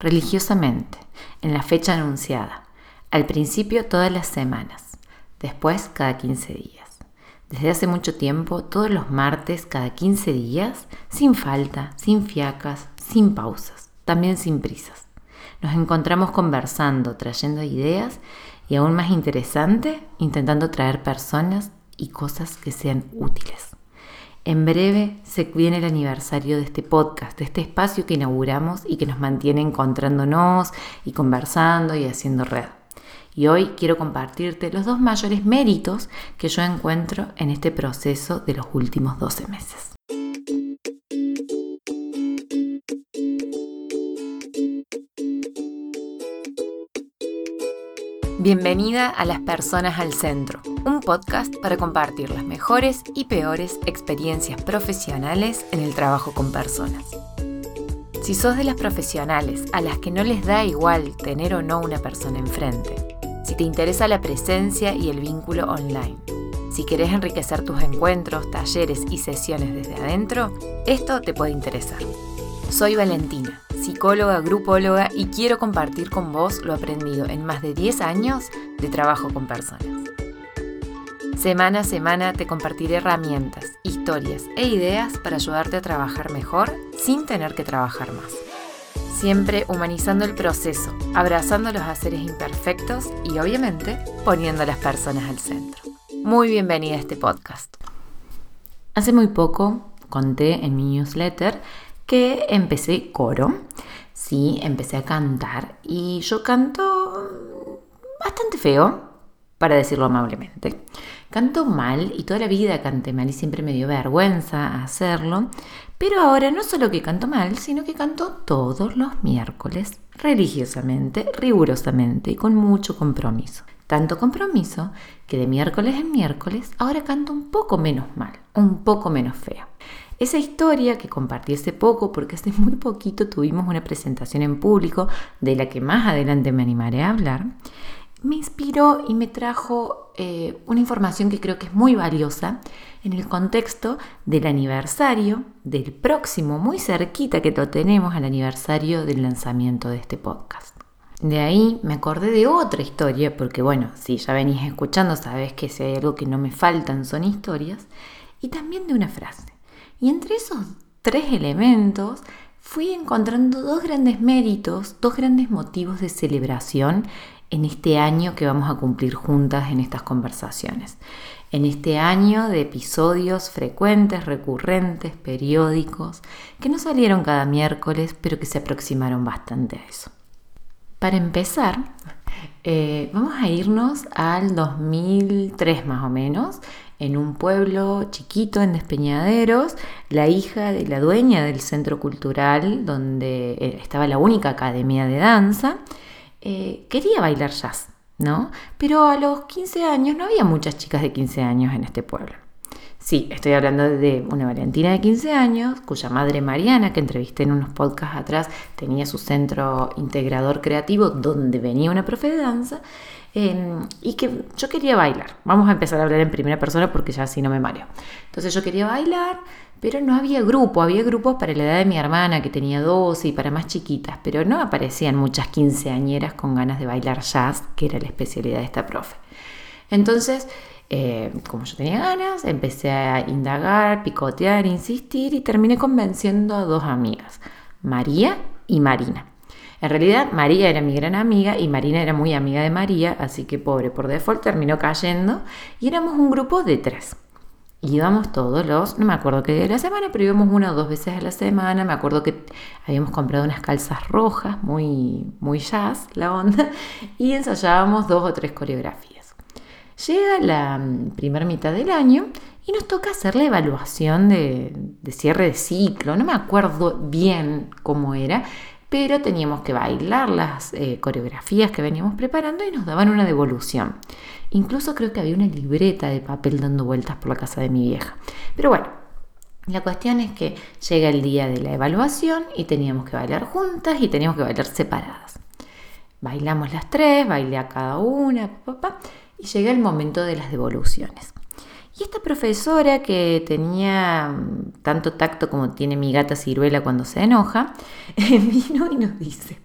religiosamente, en la fecha anunciada, al principio todas las semanas, después cada 15 días. Desde hace mucho tiempo, todos los martes, cada 15 días, sin falta, sin fiacas, sin pausas, también sin prisas. Nos encontramos conversando, trayendo ideas y aún más interesante, intentando traer personas y cosas que sean útiles. En breve se viene el aniversario de este podcast, de este espacio que inauguramos y que nos mantiene encontrándonos y conversando y haciendo red. Y hoy quiero compartirte los dos mayores méritos que yo encuentro en este proceso de los últimos 12 meses. Bienvenida a Las Personas al Centro, un podcast para compartir las mejores y peores experiencias profesionales en el trabajo con personas. Si sos de las profesionales a las que no les da igual tener o no una persona enfrente, si te interesa la presencia y el vínculo online, si querés enriquecer tus encuentros, talleres y sesiones desde adentro, esto te puede interesar. Soy Valentina psicóloga, grupóloga y quiero compartir con vos lo aprendido en más de 10 años de trabajo con personas. Semana a semana te compartiré herramientas, historias e ideas para ayudarte a trabajar mejor sin tener que trabajar más. Siempre humanizando el proceso, abrazando los haceres imperfectos y obviamente poniendo a las personas al centro. Muy bienvenida a este podcast. Hace muy poco conté en mi newsletter que empecé coro, sí, empecé a cantar y yo canto bastante feo, para decirlo amablemente. Canto mal y toda la vida canté mal y siempre me dio vergüenza hacerlo, pero ahora no solo que canto mal, sino que canto todos los miércoles, religiosamente, rigurosamente y con mucho compromiso. Tanto compromiso que de miércoles en miércoles ahora canto un poco menos mal, un poco menos feo. Esa historia que compartí hace poco, porque hace muy poquito tuvimos una presentación en público de la que más adelante me animaré a hablar, me inspiró y me trajo eh, una información que creo que es muy valiosa en el contexto del aniversario del próximo, muy cerquita que lo tenemos, al aniversario del lanzamiento de este podcast. De ahí me acordé de otra historia, porque bueno, si ya venís escuchando, sabes que si hay algo que no me faltan son historias, y también de una frase. Y entre esos tres elementos fui encontrando dos grandes méritos, dos grandes motivos de celebración en este año que vamos a cumplir juntas en estas conversaciones. En este año de episodios frecuentes, recurrentes, periódicos, que no salieron cada miércoles, pero que se aproximaron bastante a eso. Para empezar, eh, vamos a irnos al 2003 más o menos, en un pueblo chiquito en Despeñaderos, la hija de la dueña del centro cultural donde eh, estaba la única academia de danza, eh, quería bailar jazz, ¿no? Pero a los 15 años no había muchas chicas de 15 años en este pueblo. Sí, estoy hablando de una Valentina de 15 años, cuya madre Mariana, que entrevisté en unos podcasts atrás, tenía su centro integrador creativo donde venía una profe de danza Em, y que yo quería bailar. Vamos a empezar a hablar en primera persona porque ya así no me mareo. Entonces yo quería bailar, pero no había grupo. Había grupos para la edad de mi hermana que tenía 12 y para más chiquitas, pero no aparecían muchas quinceañeras con ganas de bailar jazz, que era la especialidad de esta profe. Entonces, eh, como yo tenía ganas, empecé a indagar, picotear, insistir y terminé convenciendo a dos amigas, María y Marina. En realidad María era mi gran amiga y Marina era muy amiga de María, así que pobre por default terminó cayendo y éramos un grupo de tres. Íbamos todos los, no me acuerdo qué día de la semana, pero íbamos una o dos veces a la semana. Me acuerdo que habíamos comprado unas calzas rojas, muy, muy jazz la onda, y ensayábamos dos o tres coreografías. Llega la mm, primera mitad del año y nos toca hacer la evaluación de, cierre de ciclo. No me acuerdo bien cómo era, pero teníamos que bailar las eh, coreografías que veníamos preparando y nos daban una devolución. Incluso creo que había una libreta de papel dando vueltas por la casa de mi vieja. Pero bueno, la cuestión es que llega el día de la evaluación y teníamos que bailar juntas y teníamos que bailar separadas. Bailamos las tres, bailé a cada una, papá, y llega el momento de las devoluciones. Y esta profesora que tenía tanto tacto como tiene mi gata ciruela cuando se enoja, vino y nos dice,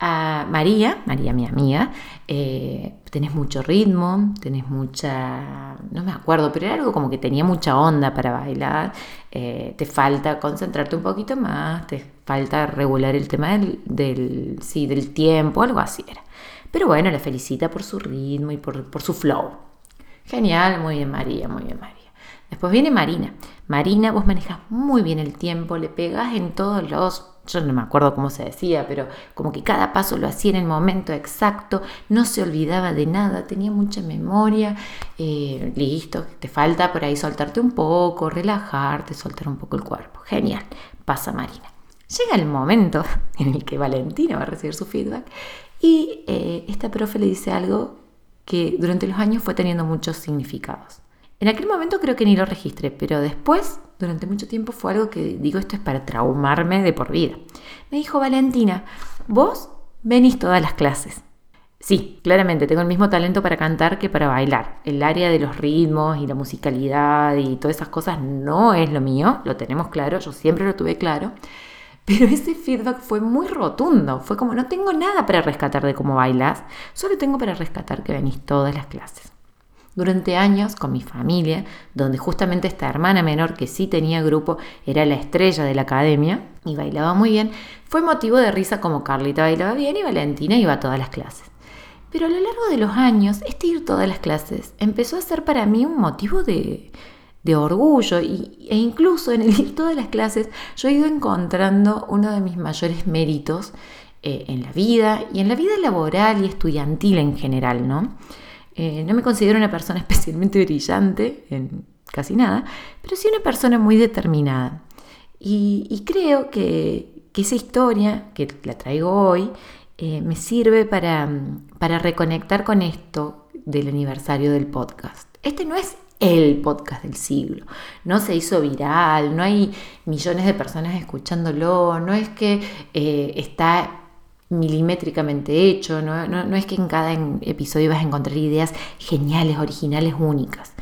a María, María mi amiga, eh, tenés mucho ritmo, tenés mucha, no me acuerdo, pero era algo como que tenía mucha onda para bailar, eh, te falta concentrarte un poquito más, te falta regular el tema del, del, sí, del tiempo, algo así era. Pero bueno, la felicita por su ritmo y por, por su flow. Genial, muy bien María, muy bien María. Después viene Marina. Marina, vos manejas muy bien el tiempo, le pegas en todos los yo no me acuerdo cómo se decía, pero como que cada paso lo hacía en el momento exacto, no se olvidaba de nada, tenía mucha memoria, eh, listo, te falta por ahí soltarte un poco, relajarte, soltar un poco el cuerpo. Genial, pasa Marina. Llega el momento en el que Valentina va a recibir su feedback y eh, esta profe le dice algo que durante los años fue teniendo muchos significados. En aquel momento creo que ni lo registré, pero después, durante mucho tiempo, fue algo que digo, esto es para traumarme de por vida. Me dijo Valentina, vos venís todas las clases. Sí, claramente tengo el mismo talento para cantar que para bailar. El área de los ritmos y la musicalidad y todas esas cosas no es lo mío, lo tenemos claro, yo siempre lo tuve claro. Pero ese feedback fue muy rotundo, fue como no tengo nada para rescatar de cómo bailas, solo tengo para rescatar que venís todas las clases durante años con mi familia, donde justamente esta hermana menor que sí tenía grupo era la estrella de la academia y bailaba muy bien, fue motivo de risa como Carlita bailaba bien y Valentina iba a todas las clases. Pero a lo largo de los años, este ir todas las clases empezó a ser para mí un motivo de, orgullo e incluso en todas las clases yo he ido encontrando uno de mis mayores méritos eh, en la vida y en la vida laboral y estudiantil en general, ¿no? Eh, no me considero una persona especialmente brillante en casi nada, pero sí una persona muy determinada. Y, creo que, esa historia que la traigo hoy eh, me sirve para, para reconectar con esto del aniversario del podcast. Este no es el podcast del siglo. No se hizo viral, no hay millones de personas escuchándolo, no es que eh, está milimétricamente hecho, no, es que en cada episodio vas a encontrar ideas geniales, originales, únicas.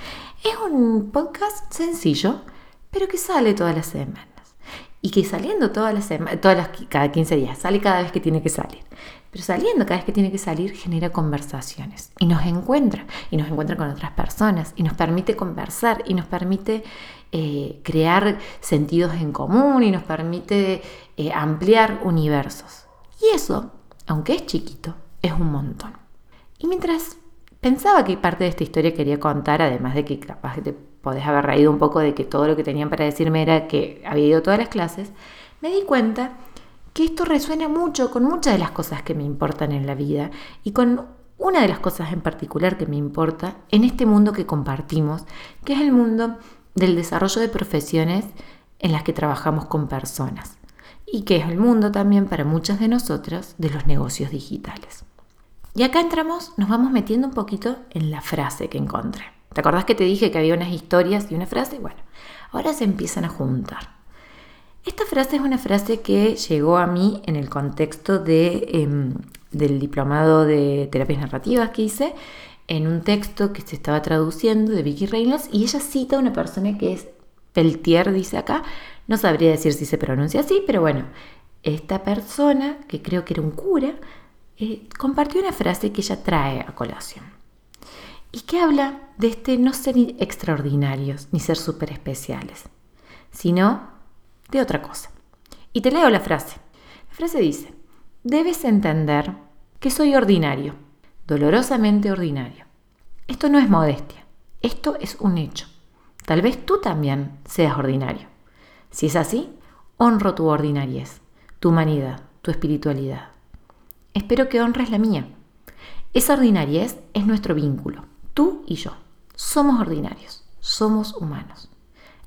Es un podcast sencillo, pero que sale todas las semanas. Y que saliendo todas las todas las, cada 15 días, sale cada vez que tiene que salir. Pero saliendo cada vez que tiene que salir genera conversaciones y nos encuentra, y nos encuentra con otras personas, y nos permite conversar, y nos permite eh, crear sentidos en común, y nos permite eh, ampliar universos. Y eso, aunque es chiquito, es un montón. Y mientras pensaba que parte de esta historia quería contar, además de que capaz te podés haber reído un poco de que todo lo que tenían para decirme era que había ido todas las clases, me di cuenta que esto resuena mucho con muchas de las cosas que me importan en la vida y con una de las cosas en particular que me importa en este mundo que compartimos, que es el mundo del desarrollo de profesiones en las que trabajamos con personas y que es el mundo también para muchas de nosotras de los negocios digitales. Y acá entramos, nos vamos metiendo un poquito en la frase que encontré. ¿Te acordás que te dije que había unas historias y una frase? Bueno, ahora se empiezan a juntar. Esta frase es una frase que llegó a mí en el contexto de, em, del diplomado de terapias narrativas que hice, en un texto que se estaba traduciendo de Vicky Reynolds, y ella cita a una persona que es Peltier, dice acá, no sabría decir si se pronuncia así, pero bueno, esta persona, que creo que era un cura, eh, compartió una frase que ella trae a colación y que habla de este no ser extraordinarios ni ser súper especiales, sino de otra cosa. Y te leo la frase. La frase dice, debes entender que soy ordinario, dolorosamente ordinario. Esto no es modestia, esto es un hecho. Tal vez tú también seas ordinario. Si es así, honro tu ordinariez, tu humanidad, tu espiritualidad. Espero que honres la mía. Esa ordinariez es nuestro vínculo, tú y yo. Somos ordinarios, somos humanos.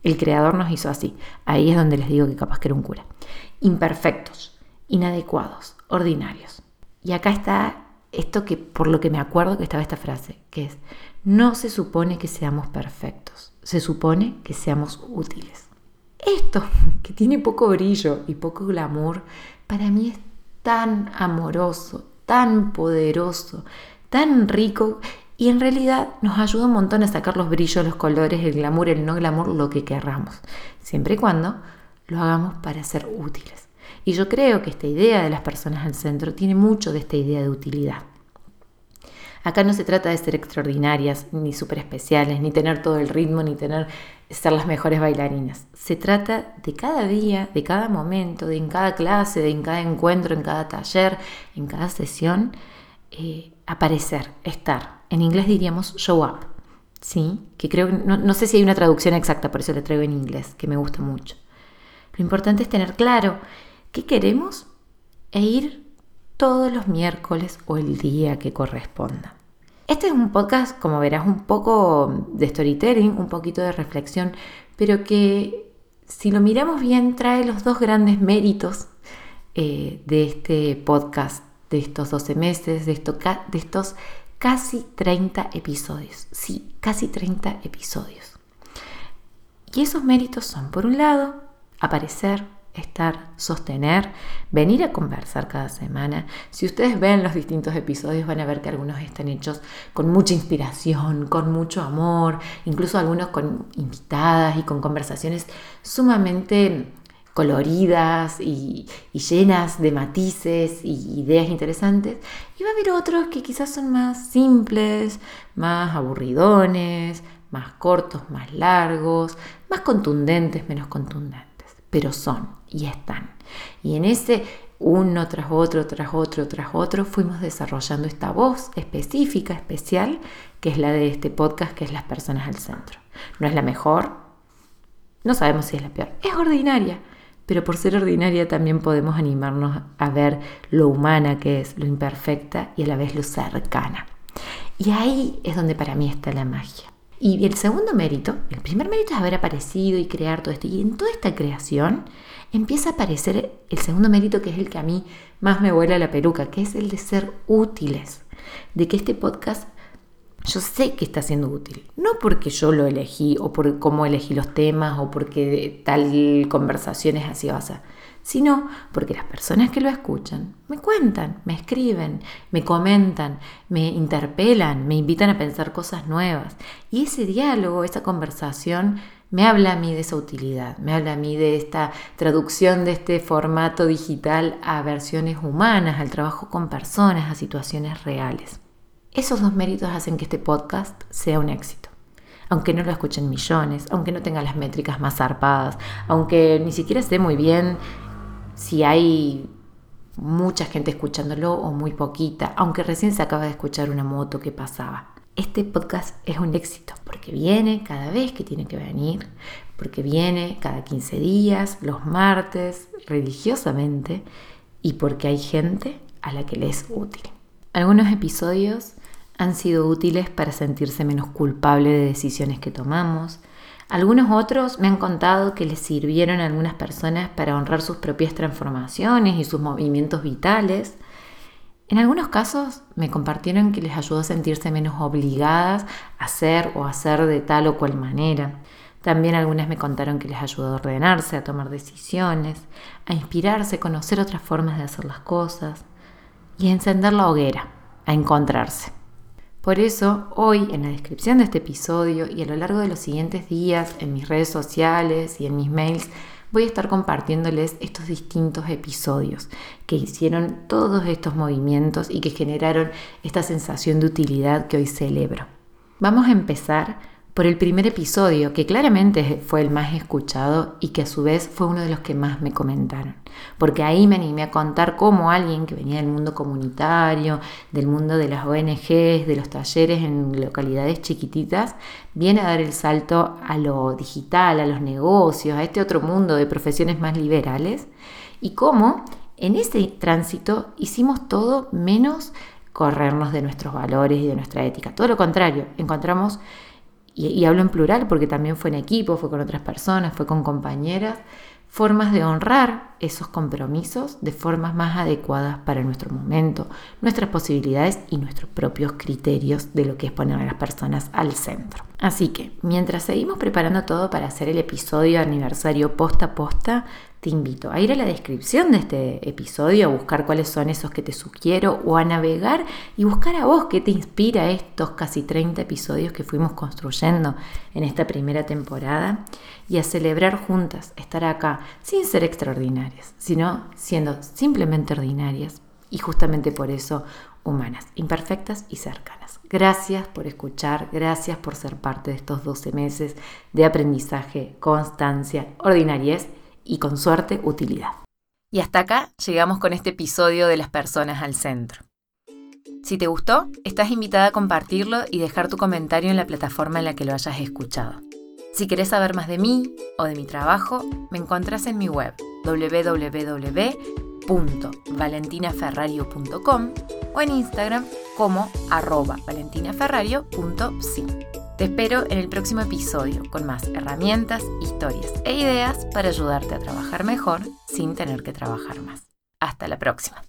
El Creador nos hizo así. Ahí es donde les digo que capaz que era un cura. Imperfectos, inadecuados, ordinarios. Y acá está esto que por lo que me acuerdo que estaba esta frase, que es, no se supone que seamos perfectos, se supone que seamos útiles. Esto, que tiene poco brillo y poco glamour, para mí es tan amoroso, tan poderoso, tan rico y en realidad nos ayuda un montón a sacar los brillos, los colores, el glamour, el no glamour, lo que querramos, siempre y cuando lo hagamos para ser útiles. Y yo creo que esta idea de las personas al centro tiene mucho de esta idea de utilidad. Acá no se trata de ser extraordinarias, ni súper especiales, ni tener todo el ritmo, ni tener ser las mejores bailarinas. Se trata de cada día, de cada momento, de en cada clase, de en cada encuentro, en cada taller, en cada sesión, eh, aparecer, estar. En inglés diríamos show up, ¿sí? Que creo no, no sé si hay una traducción exacta, por eso le traigo en inglés, que me gusta mucho. Lo importante es tener claro qué queremos e ir todos los miércoles o el día que corresponda. Este es un podcast, como verás, un poco de storytelling, un poquito de reflexión, pero que si lo miramos bien trae los dos grandes méritos eh, de este podcast, de estos 12 meses, de, de estos casi 30 episodios. Sí, casi 30 episodios. Y esos méritos son, por un lado, aparecer, estar, sostener, venir a conversar cada semana. Si ustedes ven los distintos episodios van a ver que algunos están hechos con mucha inspiración, con mucho amor, incluso algunos con invitadas y con conversaciones sumamente coloridas y, llenas de matices y ideas interesantes. Y va a haber otros que quizás son más simples, más aburridones, más cortos, más largos, más contundentes, menos contundentes pero son y están. Y en ese uno tras otro, tras otro, tras otro, fuimos desarrollando esta voz específica, especial, que es la de este podcast, que es las personas al centro. No es la mejor, no sabemos si es la peor, es ordinaria, pero por ser ordinaria también podemos animarnos a ver lo humana que es, lo imperfecta y a la vez lo cercana. Y ahí es donde para mí está la magia. Y el segundo mérito, el primer mérito es haber aparecido y crear todo esto. Y en toda esta creación empieza a aparecer el segundo mérito que es el que a mí más me vuela la peluca, que es el de ser útiles. De que este podcast yo sé que está siendo útil. No porque yo lo elegí o por cómo elegí los temas o porque tal conversación es así o sea sino porque las personas que lo escuchan me cuentan, me escriben, me comentan, me interpelan, me invitan a pensar cosas nuevas. Y ese diálogo, esa conversación, me habla a mí de esa utilidad, me habla a mí de esta traducción de este formato digital a versiones humanas, al trabajo con personas, a situaciones reales. Esos dos méritos hacen que este podcast sea un éxito aunque no lo escuchen millones, aunque no tenga las métricas más zarpadas, aunque ni siquiera esté muy bien si hay mucha gente escuchándolo o muy poquita, aunque recién se acaba de escuchar una moto que pasaba. Este podcast es un éxito porque viene cada vez que tiene que venir, porque viene cada 15 días, los martes, religiosamente, y porque hay gente a la que le es útil. Algunos episodios han sido útiles para sentirse menos culpable de decisiones que tomamos, algunos otros me han contado que les sirvieron a algunas personas para honrar sus propias transformaciones y sus movimientos vitales. En algunos casos me compartieron que les ayudó a sentirse menos obligadas a hacer o hacer de tal o cual manera. También algunas me contaron que les ayudó a ordenarse, a tomar decisiones, a inspirarse, a conocer otras formas de hacer las cosas y encender la hoguera, a encontrarse. Por eso, hoy en la descripción de este episodio y a lo largo de los siguientes días en mis redes sociales y en mis mails, voy a estar compartiéndoles estos distintos episodios que hicieron todos estos movimientos y que generaron esta sensación de utilidad que hoy celebro. Vamos a empezar por el primer episodio, que claramente fue el más escuchado y que a su vez fue uno de los que más me comentaron. Porque ahí me animé a contar cómo alguien que venía del mundo comunitario, del mundo de las ONGs, de los talleres en localidades chiquititas, viene a dar el salto a lo digital, a los negocios, a este otro mundo de profesiones más liberales, y cómo en ese tránsito hicimos todo menos corrernos de nuestros valores y de nuestra ética. Todo lo contrario, encontramos y, hablo en plural porque también fue en equipo, fue con otras personas, fue con compañeras, formas de honrar esos compromisos de formas más adecuadas para nuestro momento, nuestras posibilidades y nuestros propios criterios de lo que es poner a las personas al centro. Así que, mientras seguimos preparando todo para hacer el episodio aniversario posta a posta, te invito a ir a la descripción de este episodio, a buscar cuáles son esos que te sugiero o a navegar y buscar a vos qué te inspira estos casi 30 episodios que fuimos construyendo en esta primera temporada y a celebrar juntas estar acá sin ser extraordinarias sino siendo simplemente ordinarias y justamente por eso humanas, imperfectas y cercanas. Gracias por escuchar, gracias por ser parte de estos 12 meses de aprendizaje, constancia, ordinariez y con suerte utilidad. Y hasta acá llegamos con este episodio de las personas al centro. Si te gustó, estás invitada a compartirlo y dejar tu comentario en la plataforma en la que lo hayas escuchado. Si querés saber más de mí o de mi trabajo, me encontrás en mi web www.valentinaferrario.com o en Instagram como arroba. Te espero en el próximo episodio con más herramientas, historias e ideas para ayudarte a trabajar mejor sin tener que trabajar más. Hasta la próxima.